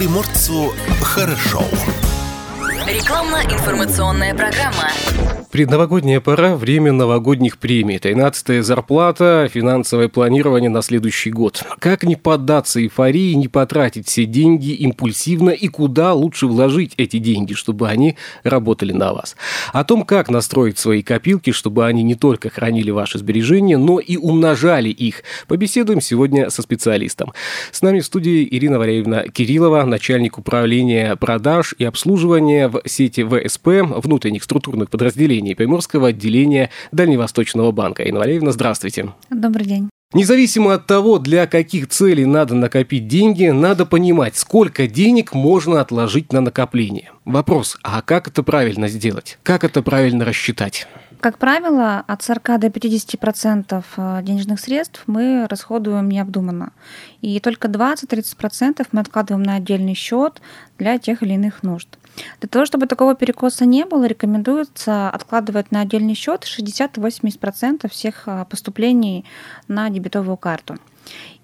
приморцу хорошо. Рекламно-информационная программа. Предновогодняя пора, время новогодних премий. Тринадцатая зарплата, финансовое планирование на следующий год. Как не поддаться эйфории, не потратить все деньги импульсивно и куда лучше вложить эти деньги, чтобы они работали на вас. О том, как настроить свои копилки, чтобы они не только хранили ваши сбережения, но и умножали их, побеседуем сегодня со специалистом. С нами в студии Ирина Валерьевна Кириллова, начальник управления продаж и обслуживания в сети ВСП внутренних структурных подразделений Приморского отделения Дальневосточного банка. Инна Валерьевна, здравствуйте. Добрый день. Независимо от того, для каких целей надо накопить деньги, надо понимать, сколько денег можно отложить на накопление. Вопрос, а как это правильно сделать? Как это правильно рассчитать? Как правило, от 40 до 50% э, денежных средств мы расходуем необдуманно. И только 20-30% мы откладываем на отдельный счет для тех или иных нужд. Для того, чтобы такого перекоса не было, рекомендуется откладывать на отдельный счет 60-80% всех э, поступлений на дебетовую карту.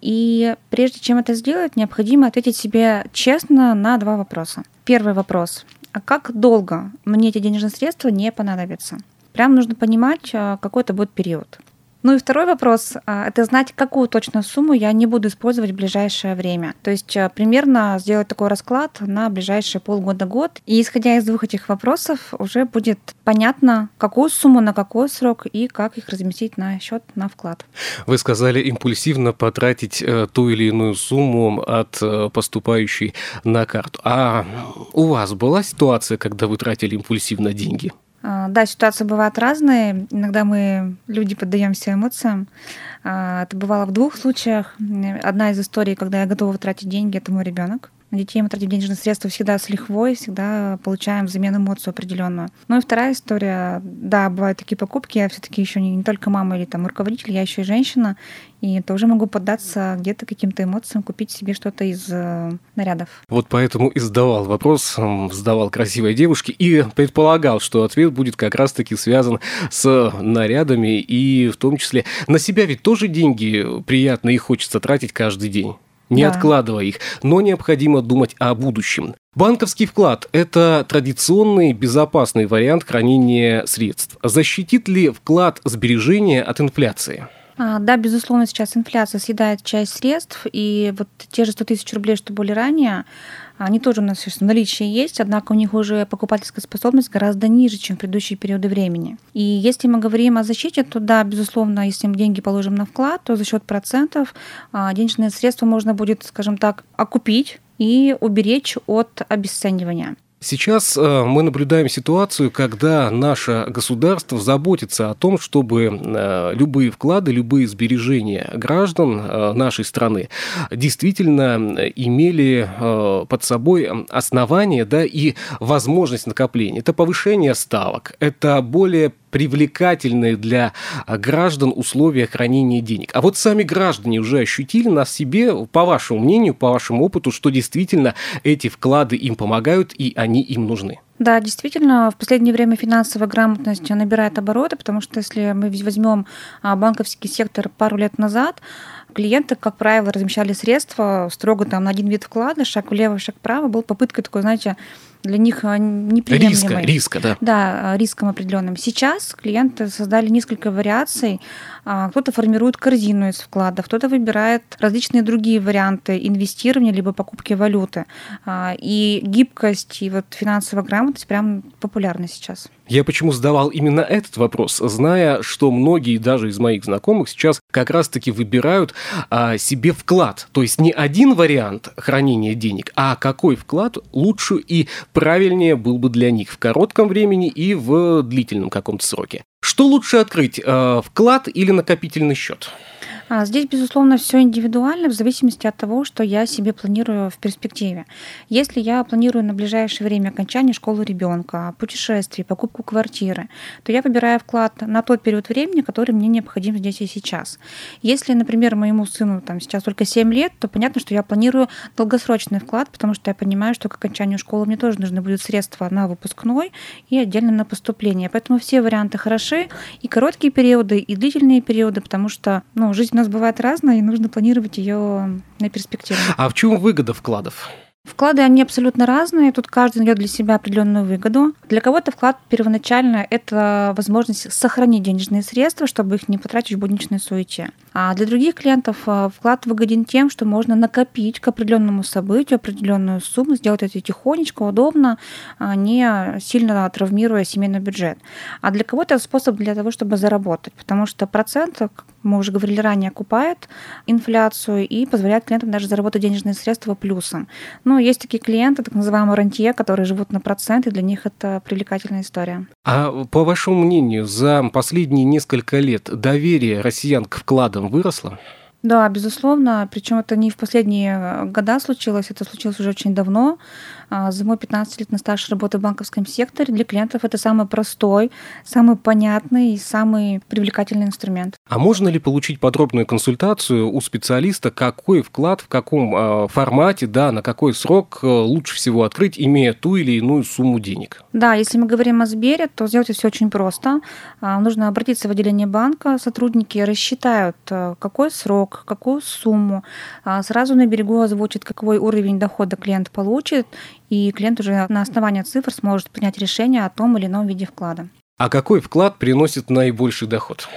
И прежде чем это сделать, необходимо ответить себе честно на два вопроса. Первый вопрос. А как долго мне эти денежные средства не понадобятся? Прям нужно понимать, а, какой это будет период. Ну и второй вопрос а, – это знать, какую точно сумму я не буду использовать в ближайшее время. То есть а, примерно сделать такой расклад на ближайшие полгода-год. И исходя из двух этих вопросов уже будет понятно, какую сумму на какой срок и как их разместить на счет на вклад. Вы сказали импульсивно потратить э, ту или иную сумму от э, поступающей на карту. А у вас была ситуация, когда вы тратили импульсивно деньги? А, да, ситуации бывают разные. Иногда мы, люди, поддаемся эмоциям. А, это бывало в двух случаях. Одна из историй, когда я готова тратить деньги, это мой ребенок. Детей мы тратим денежные средства всегда с лихвой, всегда получаем взамен эмоцию определенную. Ну и вторая история, да, бывают такие покупки, я все-таки еще не, не только мама или там руководитель, я еще и женщина, и тоже могу поддаться где-то каким-то эмоциям, купить себе что-то из э, нарядов. Вот поэтому и задавал вопрос, задавал красивой девушке и предполагал, что ответ будет как раз-таки связан с нарядами и в том числе на себя ведь тоже деньги приятно и хочется тратить каждый день не да. откладывая их, но необходимо думать о будущем. Банковский вклад – это традиционный безопасный вариант хранения средств. Защитит ли вклад сбережения от инфляции? А, да, безусловно, сейчас инфляция съедает часть средств, и вот те же 100 тысяч рублей, что были ранее, они тоже у нас сейчас в наличии есть, однако у них уже покупательская способность гораздо ниже, чем в предыдущие периоды времени. И если мы говорим о защите, то да, безусловно, если мы деньги положим на вклад, то за счет процентов а, денежные средства можно будет, скажем так, окупить и уберечь от обесценивания. Сейчас э, мы наблюдаем ситуацию, когда наше государство заботится о том, чтобы э, любые вклады, любые сбережения граждан э, нашей страны действительно имели под собой основания да, и возможность накопления. Это повышение ставок, это более привлекательные для граждан условия хранения денег. А вот сами граждане уже ощутили на себе, по вашему мнению, по вашему опыту, что действительно эти вклады им помогают и они им нужны. Да, действительно, в последнее время финансовая грамотность набирает обороты, потому что если мы возьмем а, банковский сектор пару лет назад, клиенты, как правило, размещали средства строго там на один вид вклада, шаг влево, шаг вправо, был попыткой такой, знаете, для них а, неприемлемой. Риска, риска, да. Да, а, риском определенным. Сейчас клиенты создали несколько вариаций. Кто-то формирует корзину из вкладов, кто-то выбирает различные другие варианты инвестирования либо покупки валюты. И гибкость и вот финансовая грамотность прям популярна сейчас. Я почему задавал именно этот вопрос, зная, что многие даже из моих знакомых сейчас как раз-таки выбирают а, себе вклад. То есть не один вариант хранения денег, а какой вклад лучше и правильнее был бы для них в коротком времени и в длительном каком-то сроке. Что лучше открыть, а, вклад или накопительный счет? А, здесь, безусловно, все индивидуально в зависимости от того, что я себе планирую в перспективе. Если я планирую на ближайшее время окончание школы ребенка, путешествий, покупку квартиры, то я выбираю вклад на тот период времени, который мне необходим здесь и сейчас. Если, например, моему сыну там сейчас только 7 лет, то понятно, что я планирую долгосрочный вклад, потому что я понимаю, что к окончанию школы мне тоже нужны будут средства на выпускной и отдельно на поступление. Поэтому все варианты хороши, и короткие периоды, и длительные периоды, потому что ну, жизнь у нас бывает разная, и нужно планировать ее на перспективу. А в чем выгода вкладов? Вклады, они абсолютно разные. Тут каждый найдет для себя определенную выгоду. Для кого-то вклад первоначально – это возможность сохранить денежные средства, чтобы их не потратить в будничной суете. А для других клиентов э, вклад выгоден тем, что можно накопить к определенному событию определенную сумму, сделать это тихонечко, удобно, а не сильно травмируя семейный бюджет. А для кого-то это способ для того, чтобы заработать, потому что процент, мы уже говорили ранее, окупает инфляцию и позволяет клиентам даже заработать денежные средства плюсом. Но есть такие клиенты, так называемые рантье, которые живут на процент, и для них это привлекательная история. А по вашему мнению, за последние несколько лет доверие россиян к вкладам выросло? Да, безусловно. Причем это не в последние года случилось, это случилось уже очень давно. А, за мой 15-летний стаж работы в банковском секторе для клиентов это самый простой, самый понятный и самый привлекательный инструмент. А можно ли получить подробную консультацию у специалиста, какой вклад, в каком а, формате, да, на какой срок э, лучше всего открыть, имея ту или иную сумму денег? Да, если мы говорим о Сбере, то сделать все очень просто. А, нужно обратиться в отделение банка, сотрудники рассчитают, э, какой срок, какую сумму, сразу на берегу озвучат, какой уровень дохода клиент получит, и клиент уже на основании цифр сможет принять решение о том или ином виде вклада. А какой вклад приносит наибольший доход?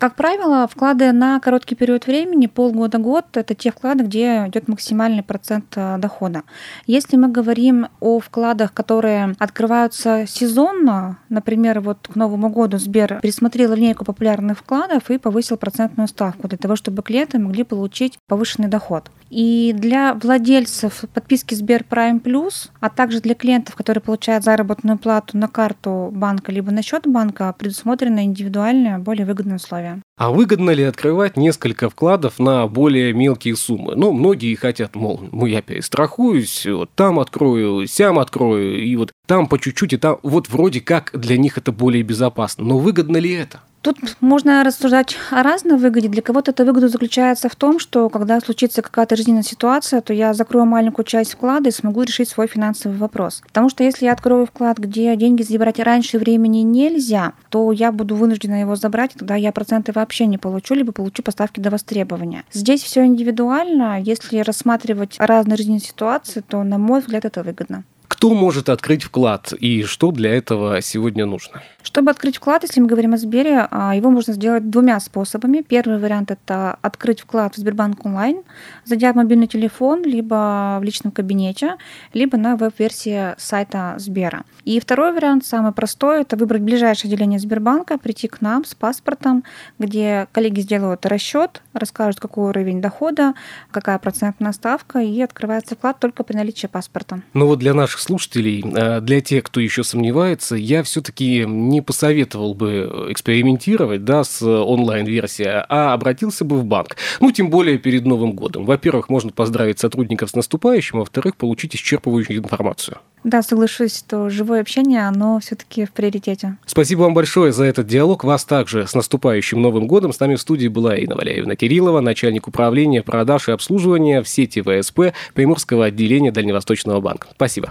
Как правило, вклады на короткий период времени, полгода-год, это те вклады, где идет максимальный процент э, дохода. Если мы говорим о вкладах, которые открываются сезонно, например, вот к Новому году Сбер пересмотрел линейку популярных вкладов и повысил процентную ставку для того, чтобы клиенты могли получить повышенный доход. И для владельцев подписки Сбер Prime Plus, а также для клиентов, которые получают заработную плату на карту банка либо на счет банка, предусмотрены индивидуальные, более выгодные условия здоровья. А выгодно ли открывать несколько вкладов на более мелкие суммы? Ну, многие хотят, мол, ну, я перестрахуюсь, вот там открою, сям открою, и вот там по чуть-чуть, и там вот вроде как для них это более безопасно. Но выгодно ли это? Тут можно рассуждать о разной выгоде. Для кого-то эта выгода заключается в том, что когда случится какая-то жизненная ситуация, то я закрою маленькую часть вклада и смогу решить свой финансовый вопрос. Потому что если я открою вклад, где деньги забирать раньше времени нельзя, то я буду вынуждена его забрать, тогда я проценты вообще не получу, либо получу поставки до востребования. Здесь все индивидуально. Если рассматривать разные жизненные ситуации, то, на мой взгляд, это выгодно. Кто может открыть вклад и что для этого сегодня нужно? Чтобы открыть вклад, если мы говорим о Сбере, а, его можно сделать двумя способами. Первый вариант – это открыть вклад в Сбербанк онлайн, зайдя в мобильный телефон, либо в личном кабинете, либо на веб-версии сайта Сбера. И второй вариант, самый простой, это выбрать ближайшее отделение Сбербанка, прийти к нам с паспортом, где коллеги сделают расчет, расскажут, какой уровень дохода, какая процентная ставка, и открывается вклад только при наличии паспорта. Ну вот для наших слушателей, э, для тех, кто еще сомневается, я все-таки не посоветовал бы экспериментировать да, с онлайн-версией, а обратился бы в банк. Ну, тем более перед Новым годом. Во-первых, можно поздравить сотрудников с наступающим, а во-вторых, получить исчерпывающую информацию. Да, соглашусь, что живое общение, оно все-таки в приоритете. Спасибо вам большое за этот диалог. Вас также с наступающим Новым годом. С нами в студии была Инна Валяевна Кириллова, начальник управления продаж и обслуживания в сети ВСП Приморского отделения Дальневосточного банка. Спасибо.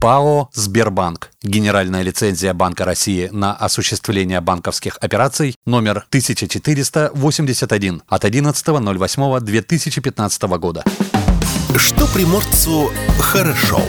ПАО «Сбербанк». Генеральная лицензия Банка России на осуществление банковских операций номер 1481 от 11.08.2015 года. Что приморцу хорошо.